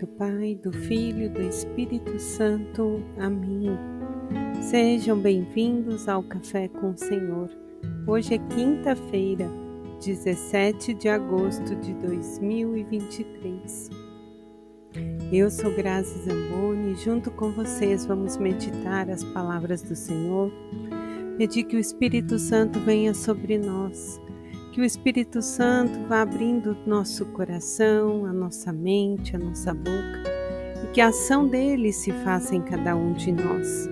do Pai, do Filho e do Espírito Santo. Amém. Sejam bem-vindos ao Café com o Senhor. Hoje é quinta-feira, 17 de agosto de 2023. Eu sou Grazi Zamboni e junto com vocês vamos meditar as palavras do Senhor, pedir que o Espírito Santo venha sobre nós que o Espírito Santo vá abrindo nosso coração, a nossa mente, a nossa boca e que a ação dele se faça em cada um de nós.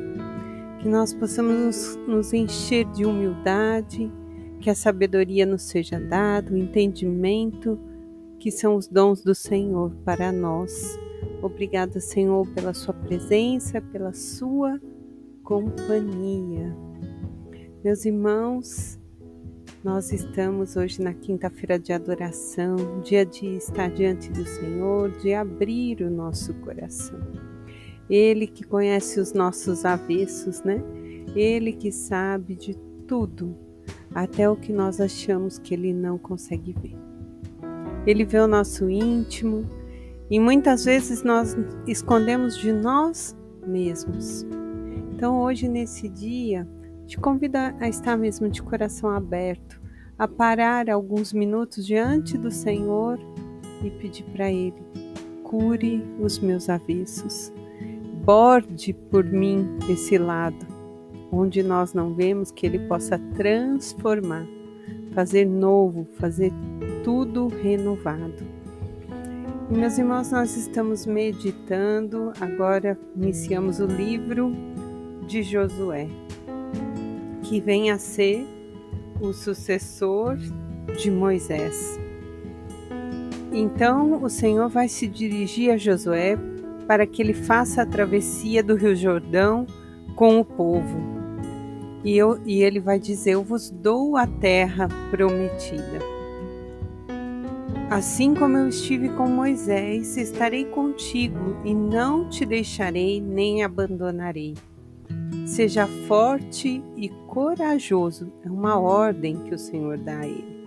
Que nós possamos nos encher de humildade, que a sabedoria nos seja dada, o entendimento, que são os dons do Senhor para nós. Obrigada, Senhor, pela Sua presença, pela Sua companhia. Meus irmãos, nós estamos hoje na quinta-feira de adoração, dia de estar diante do Senhor, de abrir o nosso coração. Ele que conhece os nossos avessos, né? Ele que sabe de tudo, até o que nós achamos que ele não consegue ver. Ele vê o nosso íntimo e muitas vezes nós escondemos de nós mesmos. Então, hoje, nesse dia, te convido a estar mesmo de coração aberto, a parar alguns minutos diante do Senhor e pedir para Ele: cure os meus avessos, borde por mim esse lado, onde nós não vemos que Ele possa transformar, fazer novo, fazer tudo renovado. E, meus irmãos, nós estamos meditando, agora iniciamos o livro de Josué que vem a ser o sucessor de Moisés. Então o Senhor vai se dirigir a Josué para que ele faça a travessia do Rio Jordão com o povo. E, eu, e ele vai dizer: Eu vos dou a terra prometida. Assim como eu estive com Moisés, estarei contigo e não te deixarei nem abandonarei. Seja forte e corajoso, é uma ordem que o Senhor dá a ele.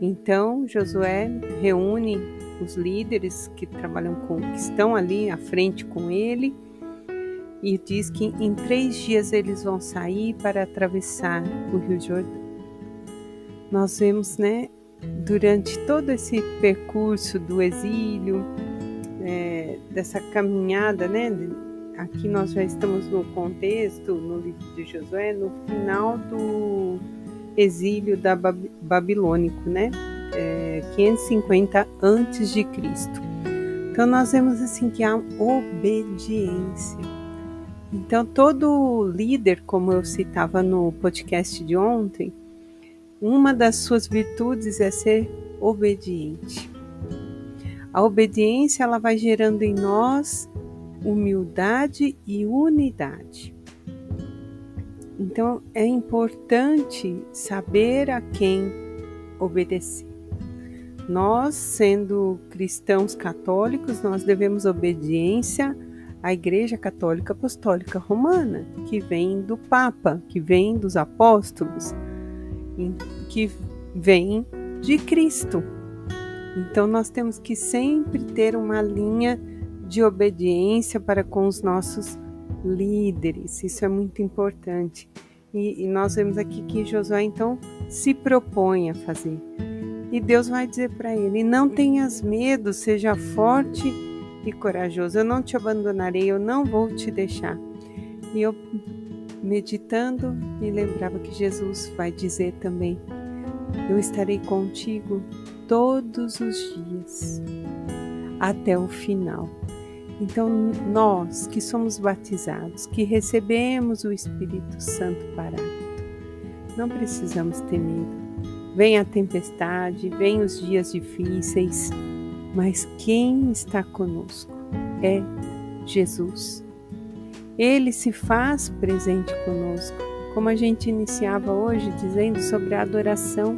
Então Josué reúne os líderes que trabalham com, que estão ali à frente com ele, e diz que em três dias eles vão sair para atravessar o Rio Jordão. Nós vemos, né, durante todo esse percurso do exílio, é, dessa caminhada, né, aqui nós já estamos no contexto, no livro de Josué, no final do exílio da Bab babilônico, né? É, 550 antes de Cristo. Então nós vemos assim que há obediência. Então todo líder, como eu citava no podcast de ontem, uma das suas virtudes é ser obediente. A obediência ela vai gerando em nós humildade e unidade. Então é importante saber a quem obedecer. Nós, sendo cristãos católicos, nós devemos obediência à Igreja Católica Apostólica Romana, que vem do Papa, que vem dos apóstolos, que vem de Cristo. Então nós temos que sempre ter uma linha de obediência para com os nossos líderes. Isso é muito importante. E, e nós vemos aqui que Josué então se propõe a fazer. E Deus vai dizer para ele: Não tenhas medo, seja forte e corajoso. Eu não te abandonarei, eu não vou te deixar. E eu, meditando, me lembrava que Jesus vai dizer também: Eu estarei contigo todos os dias, até o final. Então, nós que somos batizados, que recebemos o Espírito Santo Paráclito, não precisamos ter medo. Vem a tempestade, vem os dias difíceis, mas quem está conosco é Jesus. Ele se faz presente conosco, como a gente iniciava hoje dizendo sobre a adoração.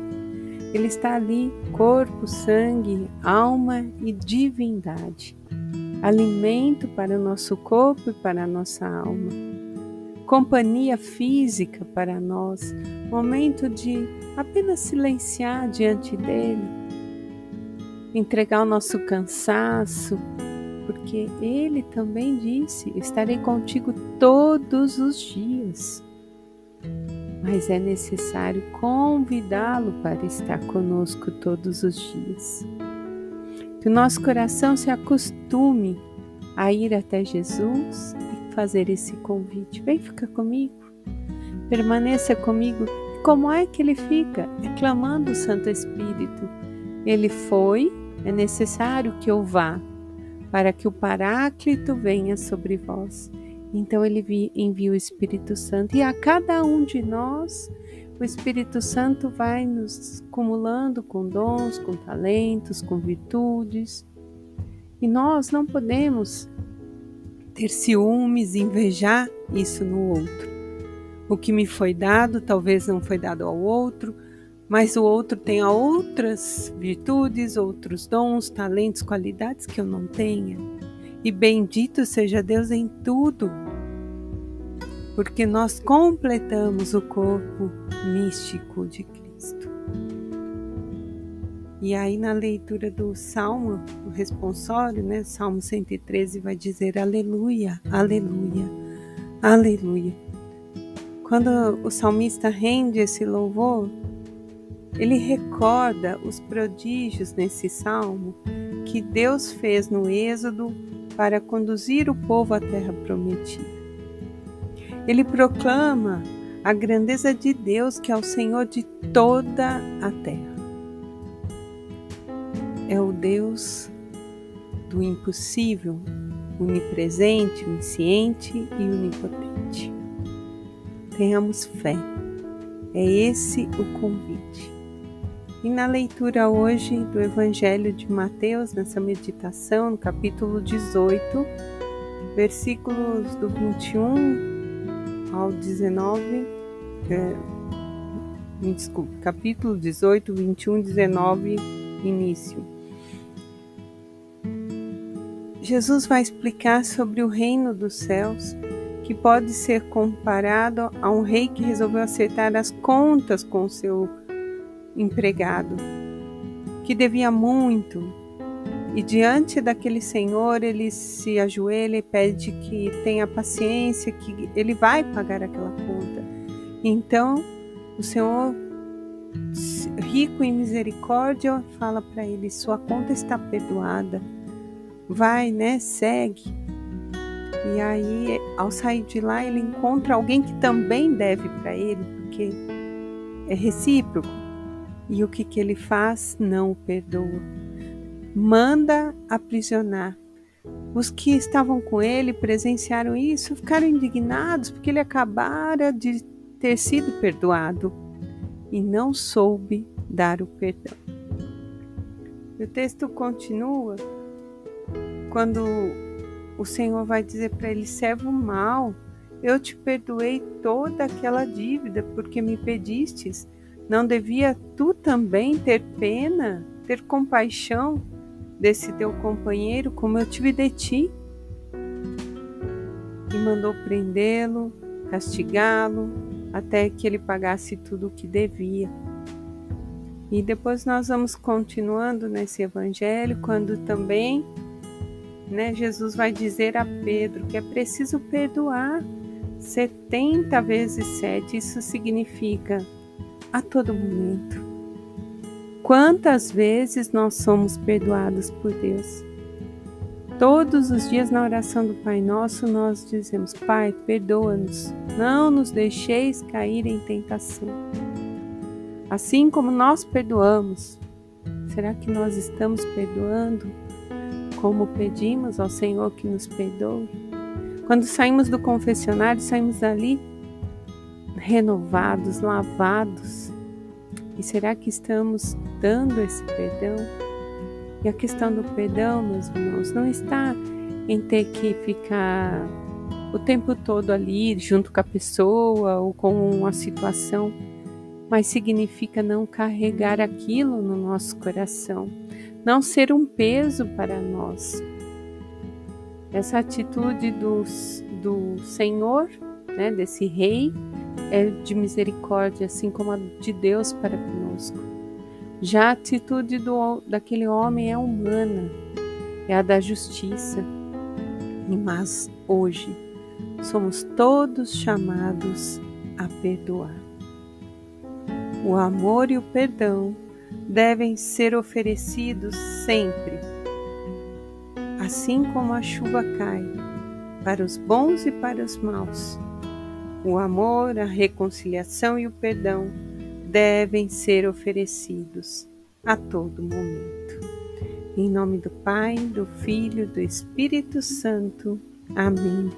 Ele está ali, corpo, sangue, alma e divindade alimento para o nosso corpo e para a nossa alma, companhia física para nós, momento de apenas silenciar diante dele, entregar o nosso cansaço, porque ele também disse: Estarei contigo todos os dias. Mas é necessário convidá-lo para estar conosco todos os dias. Que o nosso coração se acostume a ir até Jesus e fazer esse convite. Vem ficar comigo, permaneça comigo. Como é que ele fica? É clamando o Santo Espírito. Ele foi, é necessário que eu vá, para que o Paráclito venha sobre vós. Então ele envia o Espírito Santo e a cada um de nós o Espírito Santo vai nos acumulando com dons, com talentos, com virtudes. E nós não podemos ter ciúmes, invejar isso no outro. O que me foi dado talvez não foi dado ao outro, mas o outro tem outras virtudes, outros dons, talentos, qualidades que eu não tenha. E bendito seja Deus em tudo, porque nós completamos o corpo místico de Cristo. E aí na leitura do Salmo, o responsório, né, Salmo 113 vai dizer aleluia, aleluia, aleluia. Quando o salmista rende esse louvor, ele recorda os prodígios nesse salmo que Deus fez no Êxodo para conduzir o povo à terra prometida. Ele proclama a grandeza de Deus, que é o Senhor de toda a terra. É o Deus do impossível, onipresente, onisciente e onipotente. Tenhamos fé. É esse o convite. E na leitura hoje do Evangelho de Mateus, nessa meditação, no capítulo 18, versículos do 21 ao 19, é, me desculpe, capítulo 18, 21, 19, início. Jesus vai explicar sobre o reino dos céus, que pode ser comparado a um rei que resolveu acertar as contas com seu empregado, que devia muito, e diante daquele senhor, ele se ajoelha e pede que tenha paciência, que ele vai pagar aquela conta. Então, o Senhor, rico em misericórdia, fala para ele: Sua conta está perdoada. Vai, né? Segue. E aí, ao sair de lá, ele encontra alguém que também deve para ele, porque é recíproco. E o que, que ele faz? Não o perdoa manda aprisionar. Os que estavam com ele presenciaram isso, ficaram indignados porque ele acabara de ter sido perdoado e não soube dar o perdão. O texto continua quando o Senhor vai dizer para ele: servo mal, eu te perdoei toda aquela dívida porque me pedistes. Não devia tu também ter pena, ter compaixão desse teu companheiro como eu tive de ti. E mandou prendê-lo, castigá-lo, até que ele pagasse tudo o que devia. E depois nós vamos continuando nesse evangelho, quando também né, Jesus vai dizer a Pedro que é preciso perdoar 70 vezes 7. Isso significa a todo momento Quantas vezes nós somos perdoados por Deus? Todos os dias na oração do Pai Nosso nós dizemos: Pai, perdoa-nos, não nos deixeis cair em tentação. Assim como nós perdoamos, será que nós estamos perdoando como pedimos ao Senhor que nos perdoe? Quando saímos do confessionário, saímos dali renovados, lavados, e será que estamos dando esse perdão? E a questão do perdão, meus irmãos, não está em ter que ficar o tempo todo ali junto com a pessoa ou com a situação, mas significa não carregar aquilo no nosso coração, não ser um peso para nós. Essa atitude do, do Senhor, né, desse Rei, é de misericórdia, assim como a de Deus para conosco. Já a atitude do, daquele homem é humana, é a da justiça. mas hoje somos todos chamados a perdoar. O amor e o perdão devem ser oferecidos sempre, assim como a chuva cai, para os bons e para os maus. O amor, a reconciliação e o perdão devem ser oferecidos a todo momento. Em nome do Pai, do Filho do Espírito Santo. Amém.